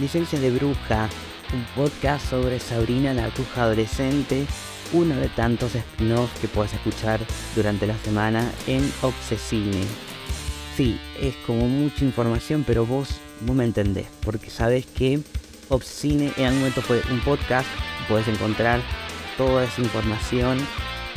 Licencia de Bruja, un podcast sobre Sabrina la bruja adolescente, uno de tantos spin-offs que puedes escuchar durante la semana en Obsesine. Sí, es como mucha información, pero vos, vos me entendés, porque sabes que Obsesine en algún momento fue un podcast, puedes encontrar toda esa información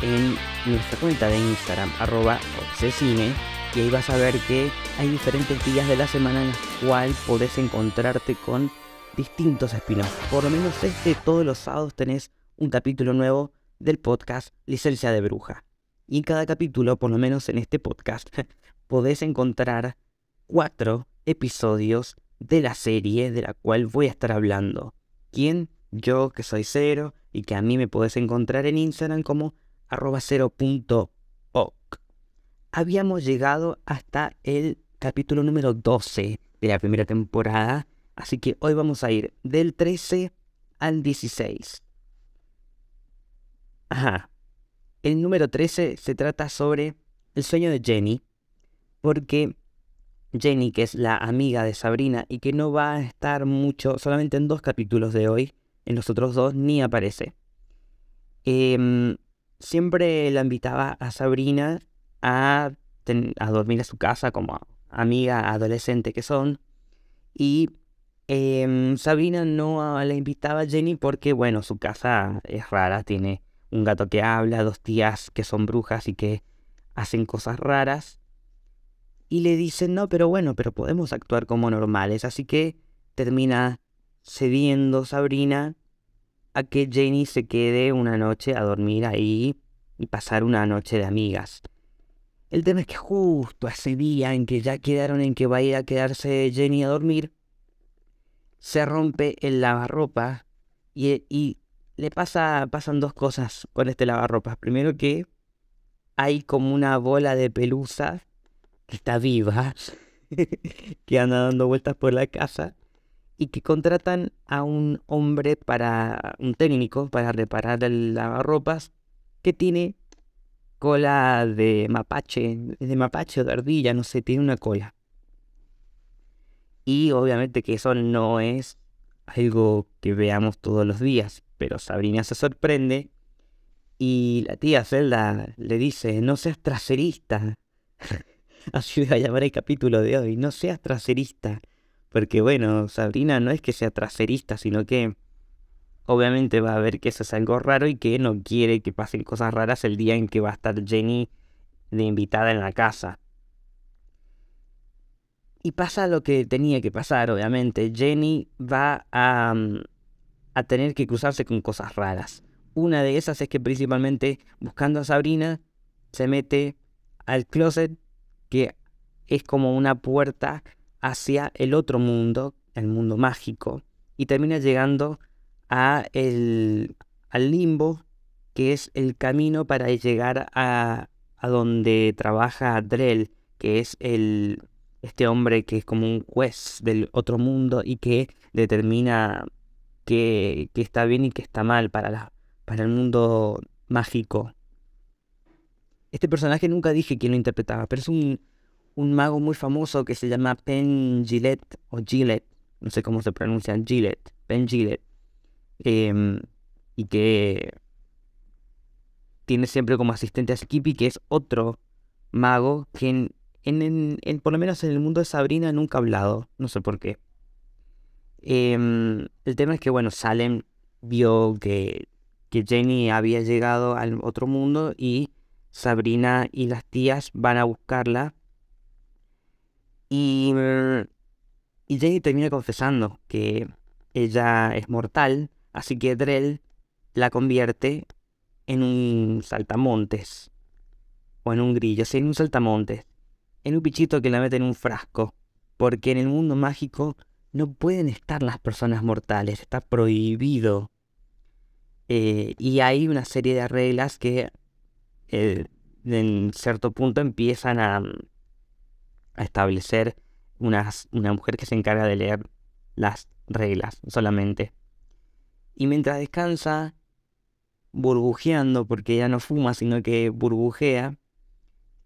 en nuestra cuenta de Instagram, arroba Obsesine y ahí vas a ver que hay diferentes días de la semana en los cuales podés encontrarte con distintos spin Por lo menos este, todos los sábados tenés un capítulo nuevo del podcast Licencia de Bruja. Y en cada capítulo, por lo menos en este podcast, podés encontrar cuatro episodios de la serie de la cual voy a estar hablando. ¿Quién? Yo, que soy cero, y que a mí me podés encontrar en Instagram como arroba habíamos llegado hasta el capítulo número 12 de la primera temporada, así que hoy vamos a ir del 13 al 16. Ajá. El número 13 se trata sobre el sueño de Jenny, porque Jenny, que es la amiga de Sabrina y que no va a estar mucho, solamente en dos capítulos de hoy, en los otros dos ni aparece. Em, siempre la invitaba a Sabrina a, dormir a su casa como amiga adolescente que son. Y em, Sabrina no la invitaba a Jenny porque, bueno, su casa es rara, tiene un gato que habla, dos tías que son brujas y que hacen cosas raras. Y le dicen, no, pero bueno, pero podemos actuar como normales. Así que termina cediendo Sabrina a que Jenny se quede una noche a dormir ahí y pasar una noche de amigas. El tema es que justo ese día en que ya quedaron en que va a ir a quedarse Jenny a dormir, se rompe el lavarropa y, y le pasa, pasan dos cosas con este lavarropas. Primero que hay como una bola de pelusa que está viva, que anda dando vueltas por la casa y que contratan a un hombre para, un técnico para reparar el lavarropas que tiene cola de mapache, de mapache o de ardilla, no sé, tiene una cola. Y obviamente que eso no es algo que veamos todos los días, pero Sabrina se sorprende y la tía Zelda le dice, no seas traserista. Así voy a llamar el capítulo de hoy, no seas traserista. Porque bueno, Sabrina no es que sea traserista, sino que obviamente va a ver que eso es algo raro y que no quiere que pasen cosas raras el día en que va a estar Jenny de invitada en la casa. Y pasa lo que tenía que pasar, obviamente. Jenny va a, mm, a tener que cruzarse con cosas raras. Una de esas es que principalmente buscando a Sabrina se mete al closet que es como una puerta hacia el otro mundo, el mundo mágico, y termina llegando a el, al limbo, que es el camino para llegar a, a donde trabaja Drell, que es el, este hombre que es como un juez del otro mundo y que determina qué, está bien y qué está mal para, la, para el mundo mágico. Este personaje nunca dije quién lo interpretaba, pero es un, un mago muy famoso que se llama Penn Gillette o Gillette, no sé cómo se pronuncia, Gillette, Penn Gillette. Em, y que tiene siempre como asistente a Skippy, que es otro mago que en, en, por lo menos en el mundo de Sabrina nunca ha hablado, no sé por qué. Em, el tema es que, bueno, Salem vio que, que Jenny había llegado al otro mundo y Sabrina y las tías van a buscarla. Y, y Jenny termina confesando que ella es mortal Así que Drell la convierte en un saltamontes. O en un grillo, sí, en un saltamontes. En un pichito que la mete en un frasco. Porque en el mundo mágico no pueden estar las personas mortales. Está prohibido. Eh, y hay una serie de reglas que eh, en cierto punto empiezan a, a establecer una mujer que se encarga de leer las reglas solamente. Y mientras descansa, burbujeando, porque ella no fuma, sino que burbujea,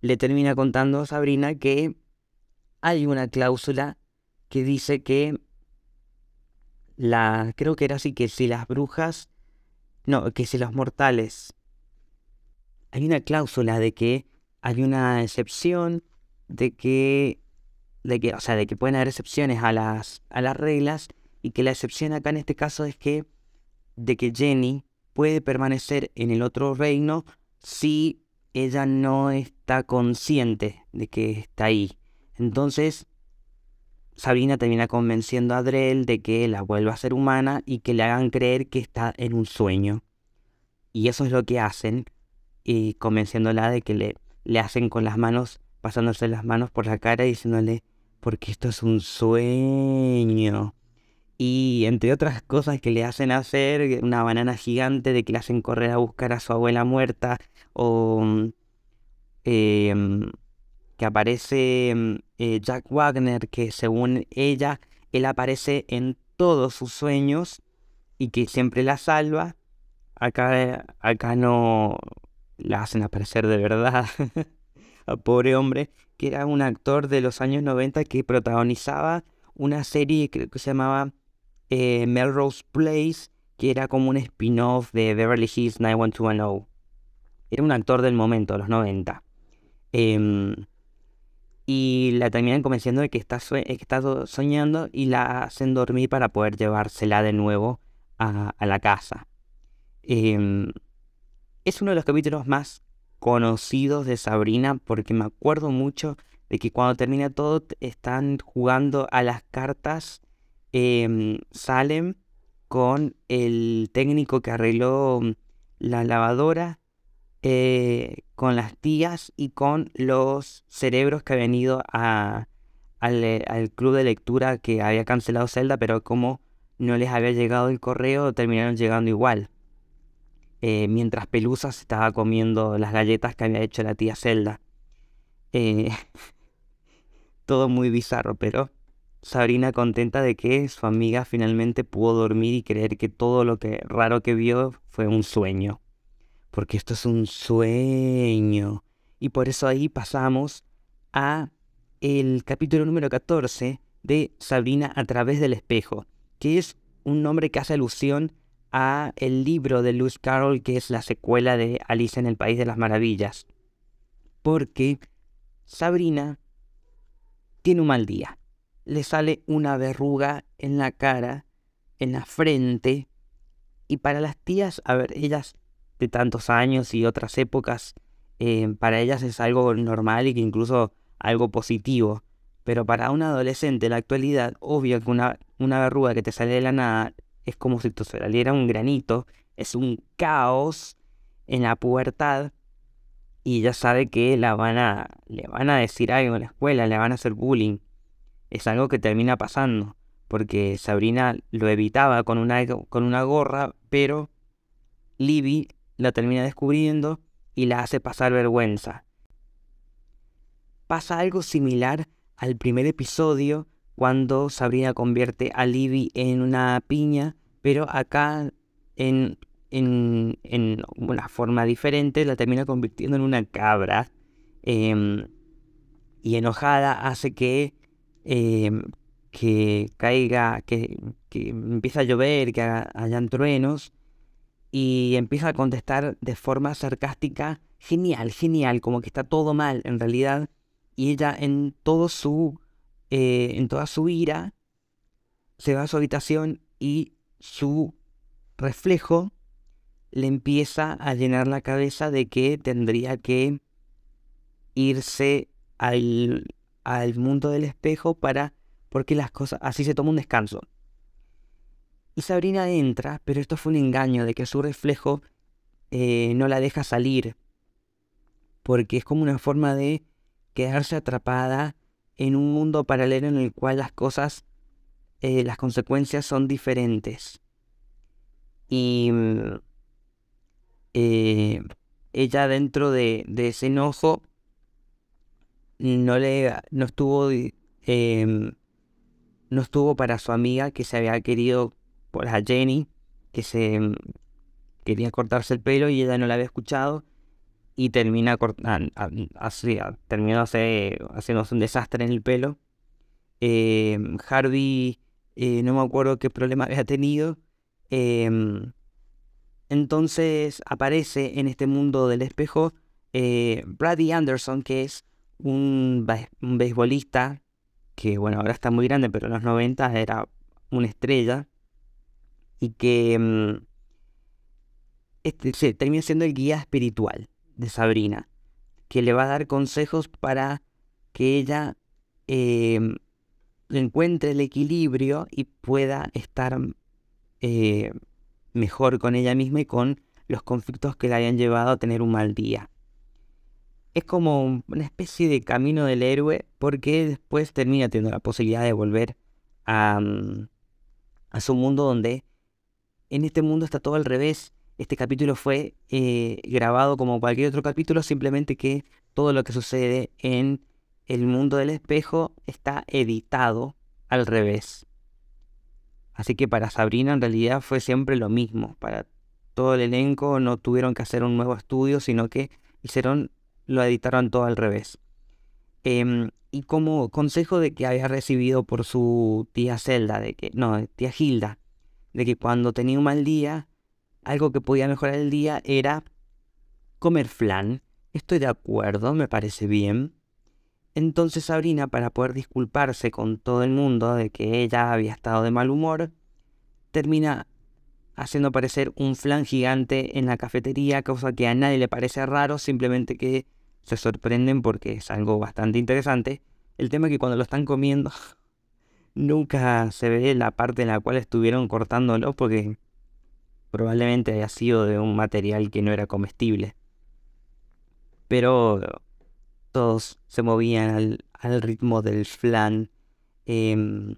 le termina contando a Sabrina que hay una cláusula que dice que la creo que era así que si las brujas no, que si los mortales hay una cláusula de que hay una excepción de que de que, o sea, de que pueden haber excepciones a las a las reglas y que la excepción acá en este caso es que de que Jenny puede permanecer en el otro reino si ella no está consciente de que está ahí. Entonces, Sabrina termina convenciendo a Drell de que la vuelva a ser humana y que le hagan creer que está en un sueño. Y eso es lo que hacen, y convenciéndola de que le, le hacen con las manos, pasándose las manos por la cara y diciéndole, porque esto es un sueño. Entre otras cosas que le hacen hacer, una banana gigante de que le hacen correr a buscar a su abuela muerta, o mm, em, que aparece mm, eh, Jack Wagner, que según ella, él aparece en todos sus sueños y que siempre la salva. Acá, acá no la hacen aparecer de verdad. a pobre hombre, que era un actor de los años 90 que protagonizaba una serie que se llamaba eh, Melrose Place, que era como un spin-off de Beverly Hills 91210. Era un actor del momento, de los 90. Em, y la terminan convenciendo de que está, soñando y la hacen dormir para poder llevársela de nuevo a, la casa. Em, es uno de los capítulos más conocidos de Sabrina porque me acuerdo mucho de que cuando termina todo están jugando a las cartas eh, Salem con el técnico que arregló mm, la lavadora, eh, con las tías y con los cerebros que habían ido a, eh, al, club de lectura que había cancelado Zelda, pero como no les había llegado el correo, terminaron llegando igual. Eh, mientras Pelusa se estaba comiendo las galletas que había hecho la tía Zelda. todo muy bizarro, pero Sabrina contenta de que su amiga finalmente pudo dormir y creer que todo lo que raro que vio fue un sueño. Porque esto es un sueño. Y por eso ahí pasamos a el capítulo número 14 de Sabrina a través del espejo, que es un nombre que hace alusión a el libro de Lewis Carroll, que es la secuela de Alice en el País de las Maravillas. Porque Sabrina tiene un mal día le sale una verruga en la cara, en la frente, y para las tías, a ver, ellas de tantos años y otras épocas, eh, para ellas es algo normal y que incluso algo positivo. Pero para un adolescente en la actualidad, obvio que una, una verruga que te sale de la nada es como si te saliera un granito, es un caos en la pubertad y ya sabe que la van a, le van a decir algo en la escuela, le van a hacer bullying es algo que termina pasando, porque Sabrina lo evitaba con una, con una gorra, pero Libby la termina descubriendo y la hace pasar vergüenza. Pasa algo similar al primer episodio cuando Sabrina convierte a Libby en una piña, pero acá en, en, en una forma diferente la termina convirtiendo en una cabra. Em, y enojada hace que Em, que caiga, que, que empieza a llover, que hayan truenos, y empieza a contestar de forma sarcástica, genial, genial, como que está todo mal en realidad, y ella en todo su, eh, en toda su ira, se va a su habitación y su reflejo le empieza a llenar la cabeza de que tendría que irse al al mundo del espejo para porque las cosas así se toma un descanso. Y Sabrina entra, pero esto fue un engaño de que su reflejo eh, no la deja salir, porque es como una forma de quedarse atrapada en un mundo paralelo en el cual las cosas, eh, las consecuencias son diferentes. Y mm, eh, ella dentro de, de ese enojo no le no estuvo em, no estuvo para su amiga que se había querido por a Jenny que se em, quería cortarse el pelo y ella no la había escuchado y termina así, terminó haciéndose un desastre en el pelo Em, Harvey, eh, no me acuerdo qué problema había tenido. Entonces aparece en este mundo del espejo eh, Brady Anderson, que es un, un beisbolista que, bueno, ahora está muy grande, pero en los 90 era una estrella. Y que em, este, termina siendo el guía espiritual de Sabrina, que le va a dar consejos para que ella encuentre el equilibrio y pueda estar eh, mejor con ella misma y con los conflictos que le hayan llevado a tener un mal día. Es como una especie de camino del héroe porque después termina teniendo la posibilidad de volver a, mm, su mundo donde en este mundo está todo al revés. Este capítulo fue eh, grabado como cualquier otro capítulo, simplemente que todo lo que sucede en el mundo del espejo está editado al revés. Así que para Sabrina en realidad fue siempre lo mismo. Para todo el elenco no tuvieron que hacer un nuevo estudio, sino que hicieron, lo editaron todo al revés. Em, y como consejo de que había recibido por su tía Zelda, de que, no, tía Hilda, de que cuando tenía un mal día, algo que podía mejorar el día era comer flan. Estoy de acuerdo, me parece bien. Entonces Sabrina, para poder disculparse con todo el mundo de que ella había estado de mal humor, termina haciendo aparecer un flan gigante en la cafetería, cosa que a nadie le parece raro, simplemente que se sorprenden porque es algo bastante interesante. El tema es que cuando lo están comiendo nunca se ve la parte en la cual estuvieron cortándolo porque probablemente haya sido de un material que no era comestible. Pero todos se movían al, ritmo del flan. Em,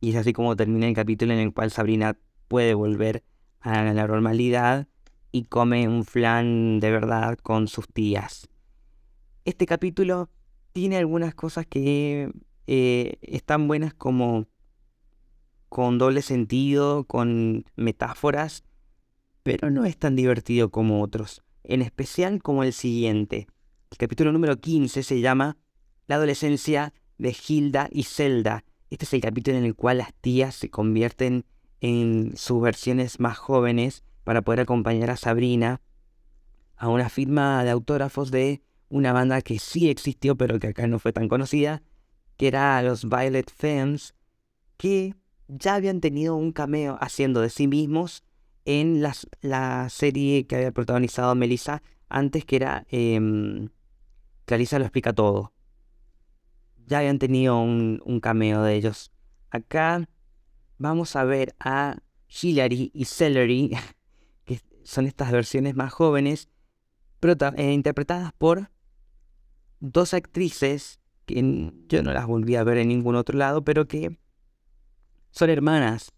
y es así como termina el capítulo en el cual Sabrina puede volver a la normalidad y come un flan de verdad con sus tías. Este capítulo tiene algunas cosas que eh, están buenas como con doble sentido, con metáforas, pero no es tan divertido como otros, en especial como el siguiente. El capítulo número 15 se llama La adolescencia de Hilda y Zelda. Este es el capítulo en el cual las tías se convierten en sus versiones más jóvenes para poder acompañar a Sabrina a una firma de autógrafos de una banda que sí existió pero que acá no fue tan conocida, que era los Violet Femmes, que ya habían tenido un cameo haciendo de sí mismos en la serie que había protagonizado Melissa antes, que era em, Clarissa lo explica todo. Ya habían tenido un, cameo de ellos. Acá vamos a ver a Hillary y Celery, que son estas versiones más jóvenes, eh, interpretadas por dos actrices que yo no las volví a ver en ningún otro lado, pero que son hermanas.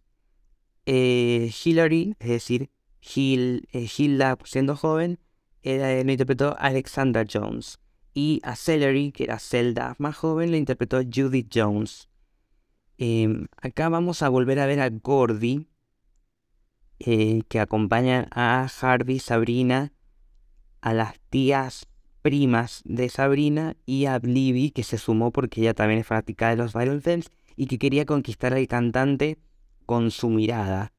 Eh, Hillary, es decir, eh, Hilda siendo joven, era, lo interpretó Alexandra Jones y a Celery, que era Zelda más joven, le interpretó Judith Jones. Em, acá vamos a volver a ver a Gordy, eh, que acompaña a Harvey, Sabrina, a las tías primas de Sabrina y a Libby, que se sumó porque ella también es fanática de los Violent Femmes y que quería conquistar al cantante con su mirada.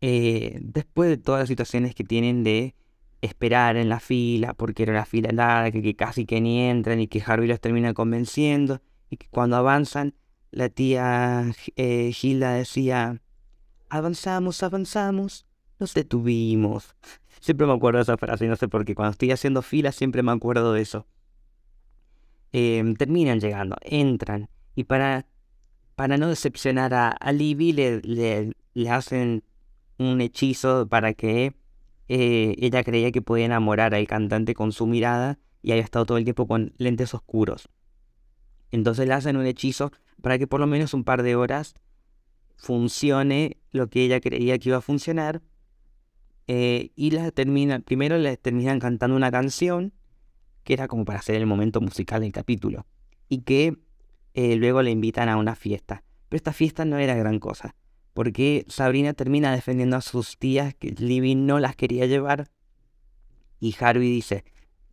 Eh, después de todas las situaciones que tienen de esperar en la fila, porque era una fila larga, que, casi que ni entran y que Harvey los termina convenciendo, y que cuando avanzan, la tía eh, Hilda decía, avanzamos, avanzamos, nos detuvimos. Siempre me acuerdo de esa frase, no sé por qué, cuando estoy haciendo fila siempre me acuerdo de eso. Em, terminan llegando, entran, y para, para no decepcionar a, a Libby le, le hacen un hechizo para que eh, ella creía que podía enamorar al cantante con su mirada y había estado todo el tiempo con lentes oscuros. Entonces le hacen un hechizo para que por lo menos un par de horas funcione lo que ella creía que iba a funcionar. Eh, y la termina, primero le terminan cantando una canción que era como para hacer el momento musical del capítulo. Y que eh, luego le invitan a una fiesta. Pero esta fiesta no era gran cosa porque Sabrina termina defendiendo a sus tías que Libby no las quería llevar y Harvey dice,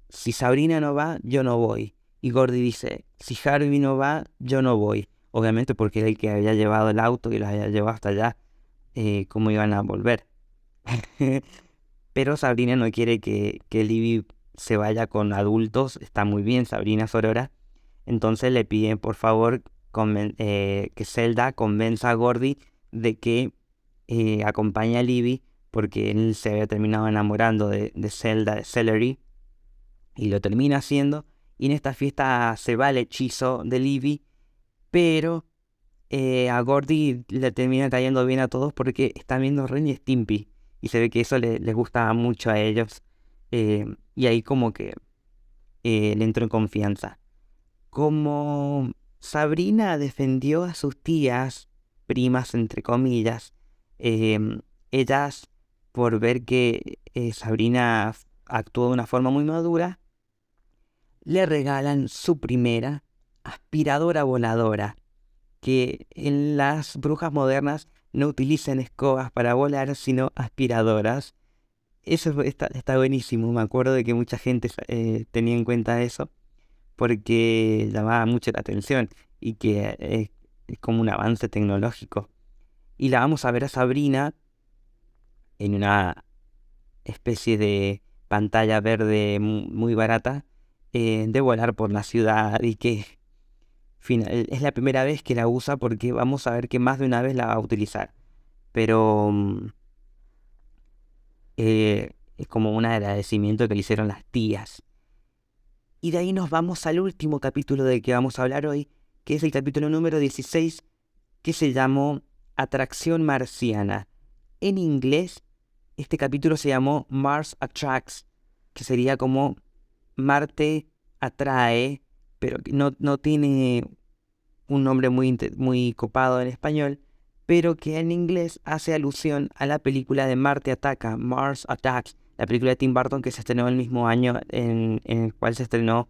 si Sabrina no va, yo no voy. Y Gordy dice, si Harvey no va, yo no voy. obviamente porque era el que había llevado el auto y los había llevado hasta allá, eh, cómo iban a volver. Pero Sabrina no quiere que, que Libby se vaya con adultos, está muy bien Sabrina Sorora, entonces le piden por favor eh, que Zelda convenza a Gordy de que eh, acompañe a Libby porque él se había terminado enamorando de, Zelda, de Celery, y lo termina haciendo. Y en esta fiesta se va el hechizo de Libby, pero eh, a Gordy le termina cayendo bien a todos porque están viendo Ren y Stimpy. Y se ve que eso les gusta mucho a ellos. y ahí como que le entró en confianza. Como Sabrina defendió a sus tías, primas entre comillas, em, ellas por ver que eh, Sabrina actuó de una forma muy madura, le regalan su primera aspiradora voladora, que en las brujas modernas no utilizan escobas para volar, sino aspiradoras. Eso está, buenísimo, me acuerdo de que mucha gente eh, tenía en cuenta eso porque llamaba mucho la atención y que es, como un avance tecnológico. Y la vamos a ver a Sabrina en una especie de pantalla verde muy barata eh, de volar por la ciudad y que es la primera vez que la usa porque vamos a ver que más de una vez la va a utilizar. Pero mm, eh, es como un agradecimiento que le hicieron las tías. Y de ahí nos vamos al último capítulo del que vamos a hablar hoy, que es el capítulo número 16, que se llamó Atracción Marciana. En inglés, este capítulo se llamó Mars Attracts, que sería como Marte atrae, pero no, no tiene un nombre muy, muy copado en español, pero que en inglés hace alusión a la película de Marte Ataca, Mars Attacks, la película de Tim Burton que se estrenó el mismo año en, el cual se estrenó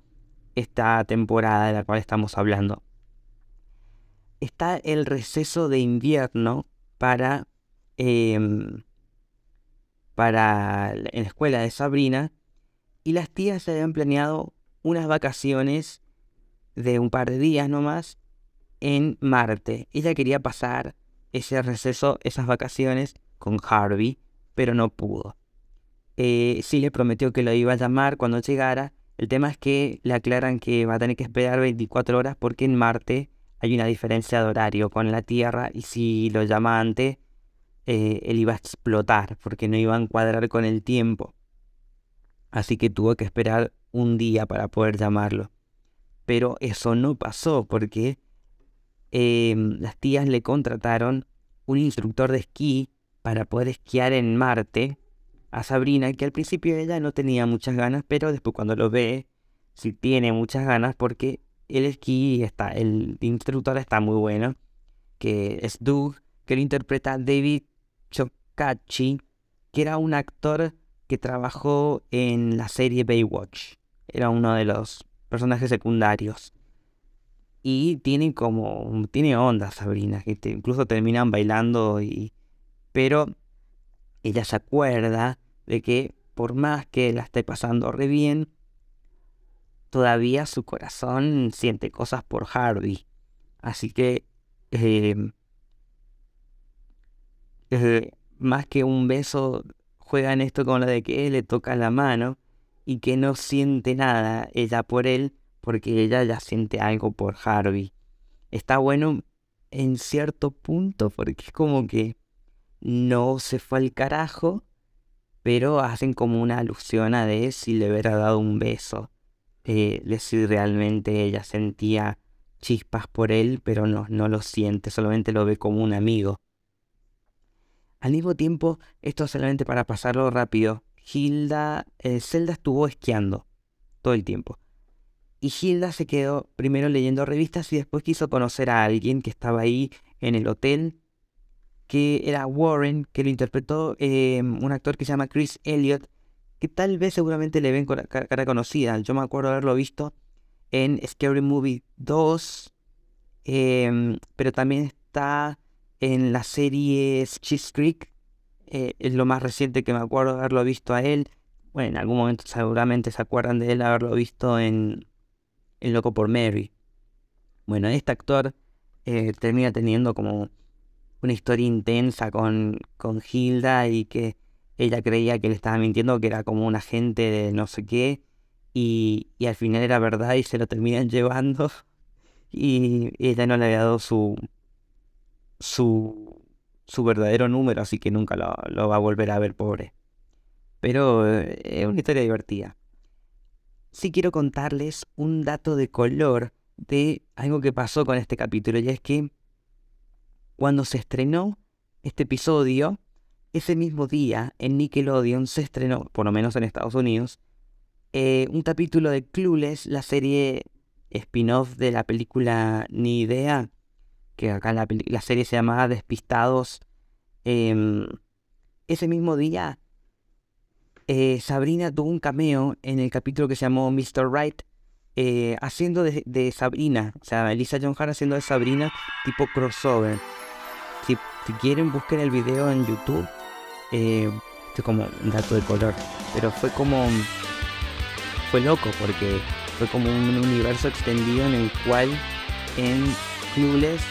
esta temporada de la cual estamos hablando. Está el receso de invierno para, em, para en la escuela de Sabrina y las tías se habían planeado unas vacaciones de un par de días nomás en Marte. Ella quería pasar ese receso, esas vacaciones con Harvey, pero no pudo eh, sí le prometió que lo iba a llamar cuando llegara. El tema es que le aclaran que va a tener que esperar 24 horas porque en Marte hay una diferencia de horario con la Tierra y si lo llama antes, eh, él iba a explotar porque no iba a encuadrar con el tiempo. Así que tuvo que esperar un día para poder llamarlo. Pero eso no pasó porque em, las tías le contrataron un instructor de esquí para poder esquiar en Marte a Sabrina, que al principio ella no tenía muchas ganas, pero después cuando lo ve, sí tiene muchas ganas porque el esquí está, el instructor está muy bueno, que es Doug, que lo interpreta David Chocachi, que era un actor que trabajó en la serie Baywatch. Era uno de los personajes secundarios. Y tiene como, tiene onda Sabrina, que incluso terminan bailando y... Pero ella se acuerda de que por más que la esté pasando re bien, todavía su corazón siente cosas por Harvey. Así que em, más que un beso, juega en esto con lo de que él le toca la mano y que no siente nada ella por él, porque ella ya siente algo por Harvey. Está bueno en cierto punto, porque es como que no se fue al carajo, pero hacen como una alusión a de si le hubiera dado un beso, eh, de si realmente ella sentía chispas por él, pero no, no lo siente, solamente lo ve como un amigo. Al mismo tiempo, esto solamente para pasarlo rápido, Hilda, eh, Zelda estuvo esquiando todo el tiempo. Y Hilda se quedó primero leyendo revistas y después quiso conocer a alguien que estaba ahí en el hotel que era Warren, que lo interpretó em, un actor que se llama Chris Elliott, que tal vez seguramente le ven cara conocida. Yo me acuerdo haberlo visto en Scary Movie 2, em, pero también está en la serie Cheese Creek, eh, es lo más reciente que me acuerdo de haberlo visto a él. Bueno, en algún momento seguramente se acuerdan de él haberlo visto en, en Loco por Mary. Bueno, este actor eh, termina teniendo como una historia intensa con, con Hilda y que ella creía que le estaba mintiendo, que era como un agente de no sé qué, y, y al final era verdad y se lo terminan llevando y ella no le había dado su, su, su verdadero número, así que nunca lo, lo va a volver a ver, pobre. Pero eh, es una historia divertida. Sí quiero contarles un dato de color de algo que pasó con este capítulo, y es que cuando se estrenó este episodio, ese mismo día en Nickelodeon se estrenó, por lo menos en Estados Unidos, eh, un capítulo de Clueless, la serie spin-off de la película Ni Idea, que acá la, la serie se llamaba Despistados. Em, ese mismo día, eh, Sabrina tuvo un cameo en el capítulo que se llamó Mr. Right, eh, haciendo de, Sabrina, o sea, Elisa John Hart haciendo de Sabrina tipo crossover. Si, quieren, busquen el video en YouTube. Eh, esto es como un dato de color, pero fue como. Fue loco porque fue como un universo extendido en el cual en Clueless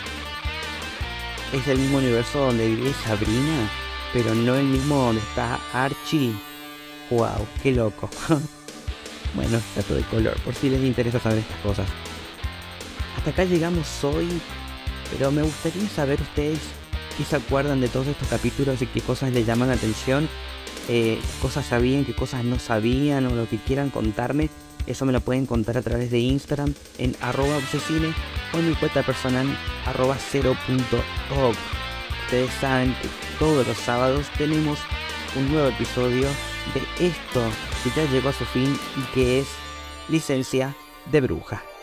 es el mismo universo donde vive Sabrina, pero no el mismo donde está Archie. ¡Wow! ¡Qué loco! bueno, dato de color, por si les interesa saber estas cosas. Hasta acá llegamos hoy, pero me gustaría saber ustedes qué se acuerdan de todos estos capítulos y qué cosas les llaman la atención, eh, qué cosas sabían, qué cosas no sabían o lo que quieran contarme. Eso me lo pueden contar a través de Instagram en arroba obsesine o en mi cuenta personal arroba 0.og. Ustedes saben que todos los sábados tenemos un nuevo episodio de esto que ya llegó a su fin y que es Licencia de Bruja.